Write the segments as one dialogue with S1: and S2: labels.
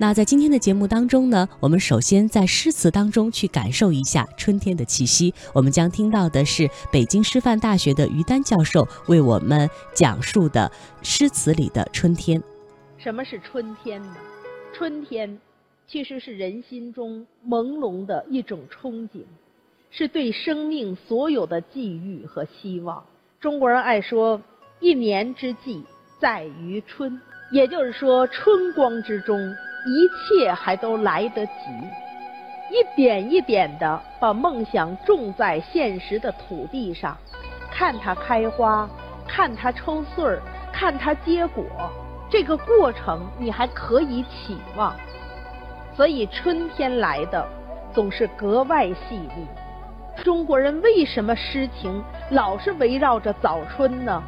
S1: 那在今天的节目当中呢，我们首先在诗词当中去感受一下春天的气息。我们将听到的是北京师范大学的于丹教授为我们讲述的诗词里的春天。
S2: 什么是春天呢？春天其实是人心中朦胧的一种憧憬，是对生命所有的寄予和希望。中国人爱说“一年之计在于春”，也就是说，春光之中。一切还都来得及，一点一点的把梦想种在现实的土地上，看它开花，看它抽穗儿，看它结果，这个过程你还可以期望。所以春天来的总是格外细腻。中国人为什么诗情老是围绕着早春呢？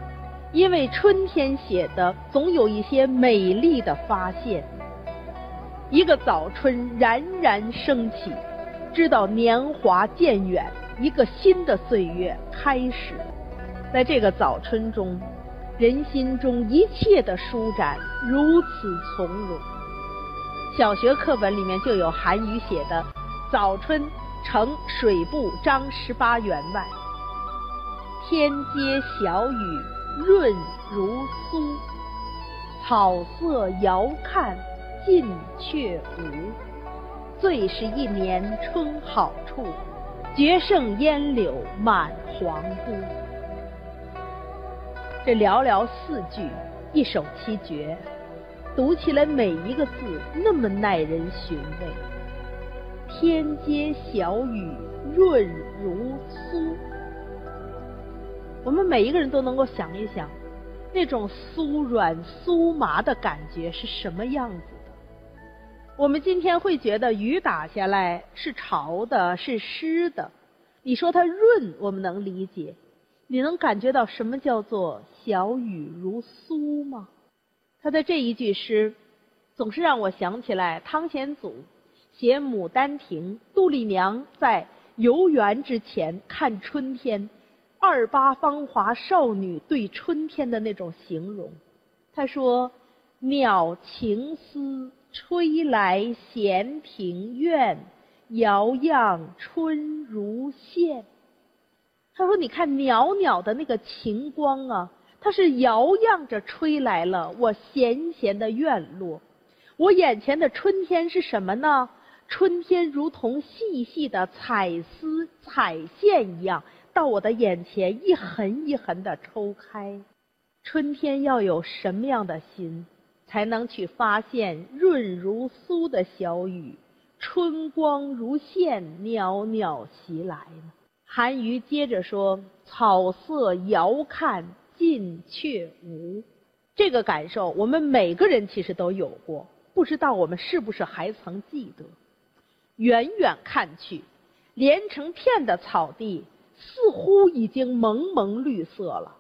S2: 因为春天写的总有一些美丽的发现。一个早春冉冉升起，知道年华渐远，一个新的岁月开始。在这个早春中，人心中一切的舒展如此从容。小学课本里面就有韩愈写的《早春呈水部张十八员外》：“天街小雨润如酥，草色遥看。”近却无，最是一年春好处，绝胜烟柳满皇都。这寥寥四句，一首七绝，读起来每一个字那么耐人寻味。天街小雨润如酥，我们每一个人都能够想一想，那种酥软酥麻的感觉是什么样子。我们今天会觉得雨打下来是潮的，是湿的。你说它润，我们能理解。你能感觉到什么叫做小雨如酥吗？他的这一句诗，总是让我想起来汤显祖写《牡丹亭》，杜丽娘在游园之前看春天，二八芳华少女对春天的那种形容。他说：“鸟情思。”吹来闲庭院，摇漾春如线。他说：“你看袅袅的那个晴光啊，它是摇漾着吹来了我闲闲的院落。我眼前的春天是什么呢？春天如同细细的彩丝、彩线一样，到我的眼前一横一横的抽开。春天要有什么样的心？”才能去发现润如酥的小雨，春光如线袅袅袭来呢。韩愈接着说：“草色遥看近却无。”这个感受，我们每个人其实都有过，不知道我们是不是还曾记得？远远看去，连成片的草地似乎已经蒙蒙绿色了，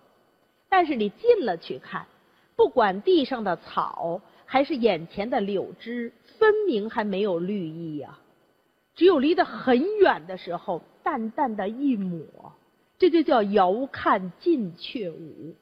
S2: 但是你近了去看。不管地上的草还是眼前的柳枝，分明还没有绿意呀。只有离得很远的时候，淡淡的一抹，这就叫遥看近却无。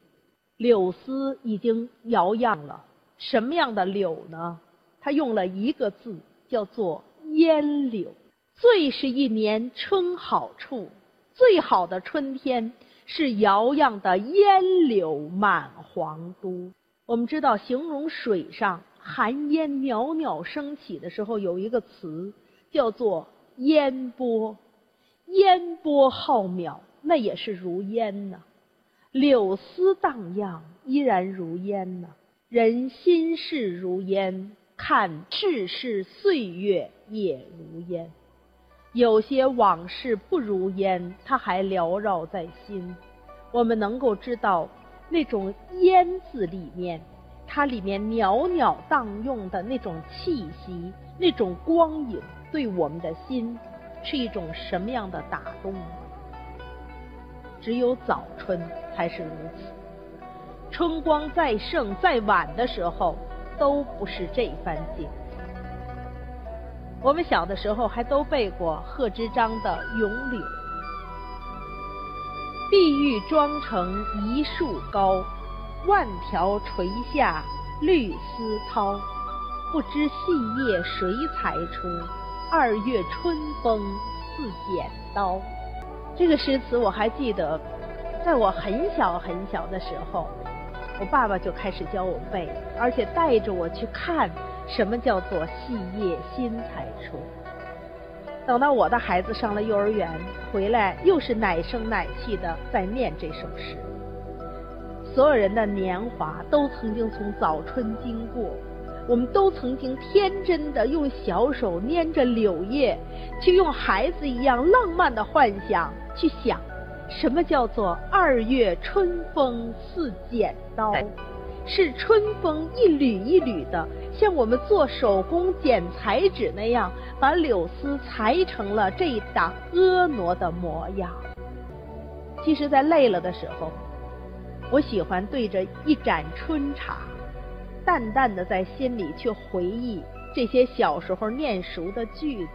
S2: 柳丝已经摇漾了，什么样的柳呢？他用了一个字，叫做烟柳。最是一年春好处，最好的春天是摇漾的烟柳满皇都。我们知道，形容水上寒烟袅袅升起的时候，有一个词叫做“烟波”。烟波浩渺，那也是如烟呐。柳丝荡漾，依然如烟呐。人心事如烟，看世事岁月也如烟。有些往事不如烟，它还缭绕在心。我们能够知道。那种烟字里面，它里面袅袅荡漾的那种气息，那种光影，对我们的心是一种什么样的打动？只有早春才是如此。春光再盛再晚的时候，都不是这番景。我们小的时候还都背过贺知章的《咏柳》。碧玉妆成一树高，万条垂下绿丝绦。不知细叶谁裁出？二月春风似剪刀。这个诗词我还记得，在我很小很小的时候，我爸爸就开始教我背，而且带着我去看什么叫做细叶新裁出。等到我的孩子上了幼儿园，回来又是奶声奶气的在念这首诗。所有人的年华都曾经从早春经过。我们都曾经天真的用小手捏着柳叶，去用孩子一样浪漫的幻想去想，什么叫做二月春风似剪刀？是春风一缕一缕的，像我们做手工剪彩纸那样，把柳丝裁成了这一档婀娜的模样。其实，在累了的时候，我喜欢对着一盏春茶。淡淡的在心里去回忆这些小时候念熟的句子，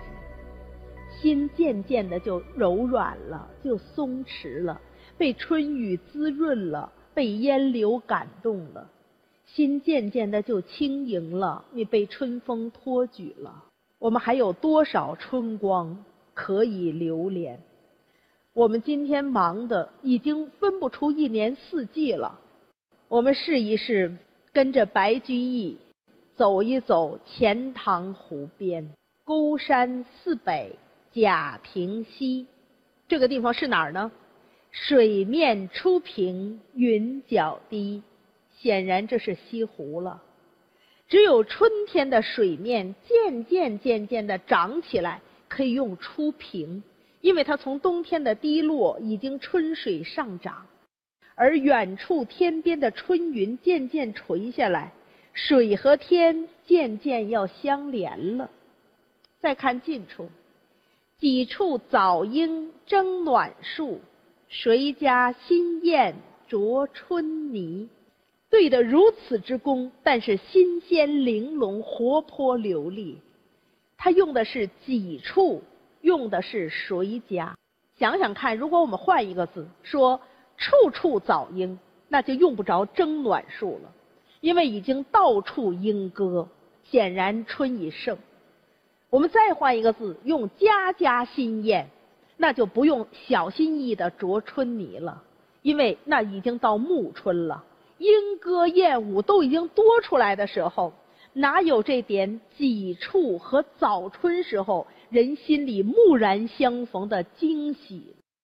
S2: 心渐渐的就柔软了，就松弛了，被春雨滋润了，被烟柳感动了，心渐渐的就轻盈了，你被春风托举了。我们还有多少春光可以留恋？我们今天忙的已经分不出一年四季了，我们试一试。跟着白居易走一走钱塘湖边，孤山寺北贾平西，这个地方是哪儿呢？水面初平云脚低，显然这是西湖了。只有春天的水面渐渐渐渐的涨起来，可以用初平，因为它从冬天的低落已经春水上涨。而远处天边的春云渐渐垂下来，水和天渐渐要相连了。再看近处，几处早莺争暖树，谁家新燕啄春泥？对得如此之工，但是新鲜玲珑、活泼流利。他用的是几处，用的是谁家？想想看，如果我们换一个字说。处处早莺，那就用不着争暖树了，因为已经到处莺歌，显然春已盛。我们再换一个字，用家家新燕，那就不用小心翼翼的啄春泥了，因为那已经到暮春了，莺歌燕舞都已经多出来的时候，哪有这点几处和早春时候人心里蓦然相逢的惊喜？